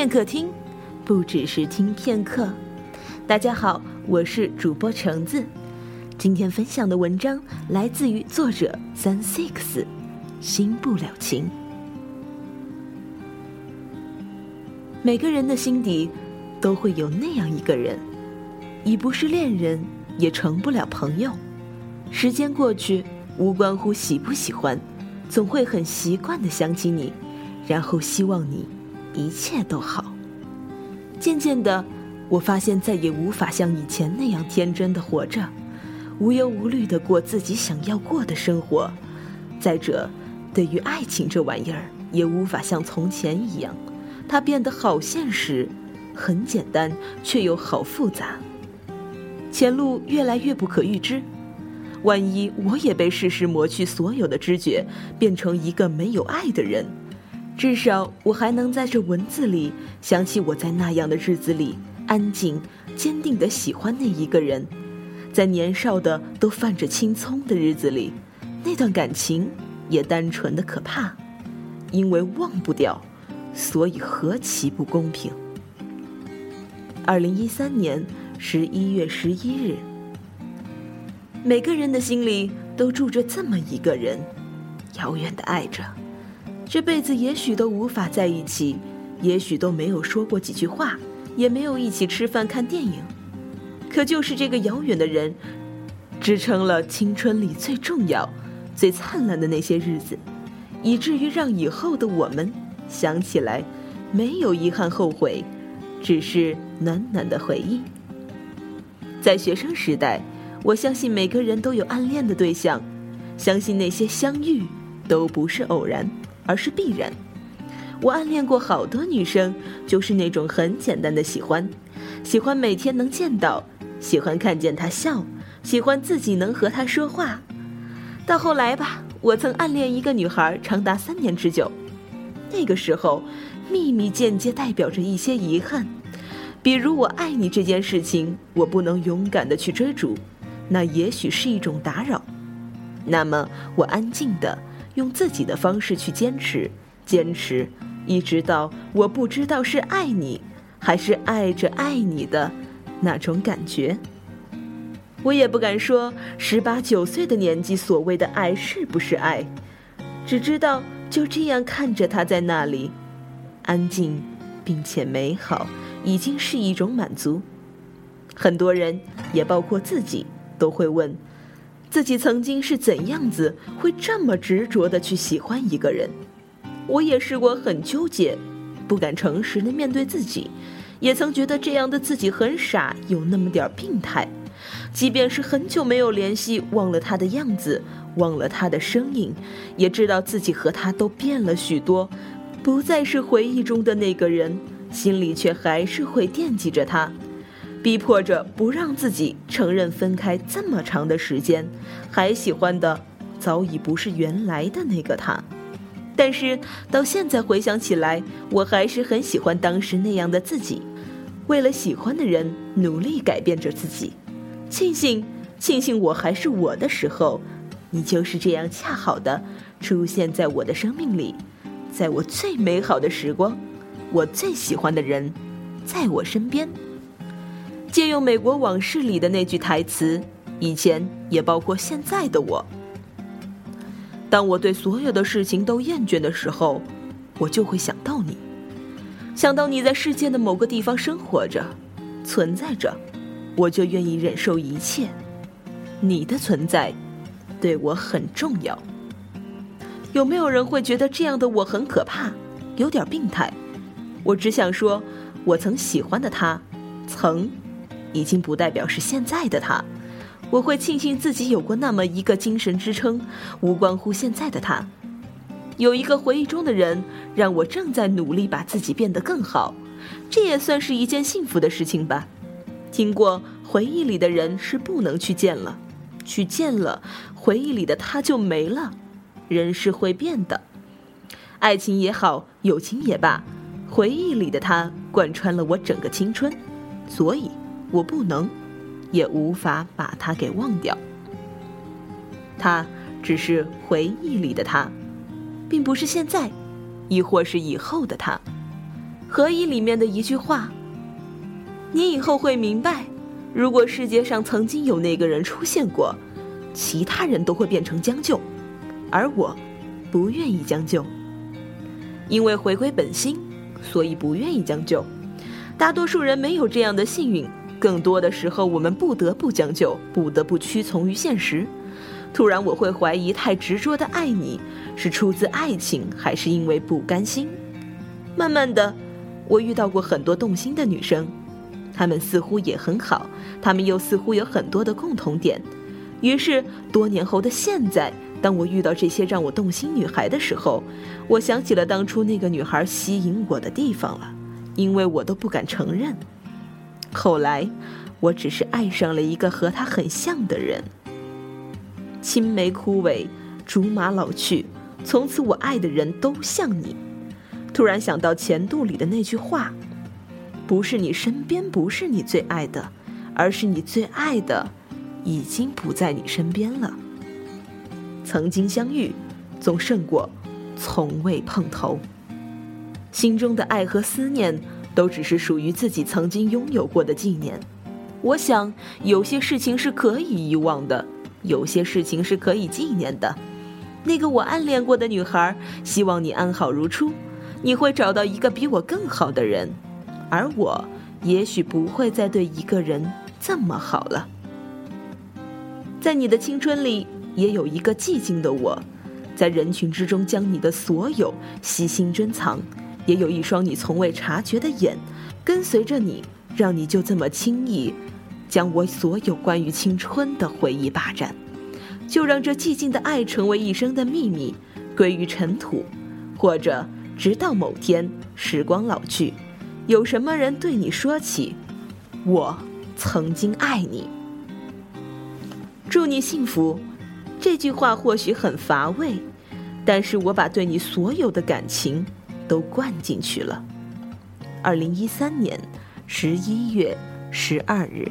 片刻听，不只是听片刻。大家好，我是主播橙子。今天分享的文章来自于作者三 six，心不了情。每个人的心底都会有那样一个人，已不是恋人，也成不了朋友。时间过去，无关乎喜不喜欢，总会很习惯的想起你，然后希望你。一切都好。渐渐的，我发现再也无法像以前那样天真的活着，无忧无虑的过自己想要过的生活。再者，对于爱情这玩意儿，也无法像从前一样，它变得好现实，很简单，却又好复杂。前路越来越不可预知，万一我也被世事磨去所有的知觉，变成一个没有爱的人。至少我还能在这文字里想起我在那样的日子里安静、坚定的喜欢那一个人，在年少的都泛着青葱的日子里，那段感情也单纯的可怕，因为忘不掉，所以何其不公平。二零一三年十一月十一日，每个人的心里都住着这么一个人，遥远的爱着。这辈子也许都无法在一起，也许都没有说过几句话，也没有一起吃饭看电影，可就是这个遥远的人，支撑了青春里最重要、最灿烂的那些日子，以至于让以后的我们想起来，没有遗憾后悔，只是暖暖的回忆。在学生时代，我相信每个人都有暗恋的对象，相信那些相遇都不是偶然。而是必然。我暗恋过好多女生，就是那种很简单的喜欢，喜欢每天能见到，喜欢看见她笑，喜欢自己能和她说话。到后来吧，我曾暗恋一个女孩长达三年之久。那个时候，秘密间接代表着一些遗憾，比如我爱你这件事情，我不能勇敢的去追逐，那也许是一种打扰。那么，我安静的。用自己的方式去坚持，坚持，一直到我不知道是爱你，还是爱着爱你的那种感觉。我也不敢说十八九岁的年纪所谓的爱是不是爱，只知道就这样看着他在那里，安静并且美好，已经是一种满足。很多人，也包括自己，都会问。自己曾经是怎样子，会这么执着的去喜欢一个人？我也试过很纠结，不敢诚实的面对自己，也曾觉得这样的自己很傻，有那么点病态。即便是很久没有联系，忘了他的样子，忘了他的声音，也知道自己和他都变了许多，不再是回忆中的那个人，心里却还是会惦记着他。逼迫着不让自己承认分开这么长的时间，还喜欢的早已不是原来的那个他。但是到现在回想起来，我还是很喜欢当时那样的自己，为了喜欢的人努力改变着自己。庆幸，庆幸我还是我的时候，你就是这样恰好的出现在我的生命里，在我最美好的时光，我最喜欢的人，在我身边。借用《美国往事》里的那句台词，以前也包括现在的我。当我对所有的事情都厌倦的时候，我就会想到你，想到你在世界的某个地方生活着、存在着，我就愿意忍受一切。你的存在对我很重要。有没有人会觉得这样的我很可怕，有点病态？我只想说，我曾喜欢的他，曾。已经不代表是现在的他，我会庆幸自己有过那么一个精神支撑，无关乎现在的他。有一个回忆中的人，让我正在努力把自己变得更好，这也算是一件幸福的事情吧。听过回忆里的人是不能去见了，去见了，回忆里的他就没了。人是会变的，爱情也好，友情也罢，回忆里的他贯穿了我整个青春，所以。我不能，也无法把他给忘掉。他只是回忆里的他，并不是现在，亦或是以后的他。何以里面的一句话：“你以后会明白，如果世界上曾经有那个人出现过，其他人都会变成将就，而我，不愿意将就。因为回归本心，所以不愿意将就。大多数人没有这样的幸运，更多的时候我们不得不将就，不得不屈从于现实。突然，我会怀疑，太执着的爱你，是出自爱情，还是因为不甘心？慢慢的。我遇到过很多动心的女生，她们似乎也很好，她们又似乎有很多的共同点。于是多年后的现在，当我遇到这些让我动心女孩的时候，我想起了当初那个女孩吸引我的地方了，因为我都不敢承认。后来，我只是爱上了一个和他很像的人。青梅枯萎，竹马老去，从此我爱的人都像你。突然想到前度里的那句话：“不是你身边不是你最爱的，而是你最爱的已经不在你身边了。”曾经相遇，总胜过从未碰头。心中的爱和思念，都只是属于自己曾经拥有过的纪念。我想，有些事情是可以遗忘的，有些事情是可以纪念的。那个我暗恋过的女孩，希望你安好如初。你会找到一个比我更好的人，而我也许不会再对一个人这么好了。在你的青春里，也有一个寂静的我，在人群之中将你的所有悉心珍藏；也有一双你从未察觉的眼，跟随着你，让你就这么轻易将我所有关于青春的回忆霸占。就让这寂静的爱成为一生的秘密，归于尘土，或者。直到某天，时光老去，有什么人对你说起“我曾经爱你”，祝你幸福。这句话或许很乏味，但是我把对你所有的感情都灌进去了。二零一三年十一月十二日。